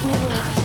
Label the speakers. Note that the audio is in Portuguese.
Speaker 1: minutos.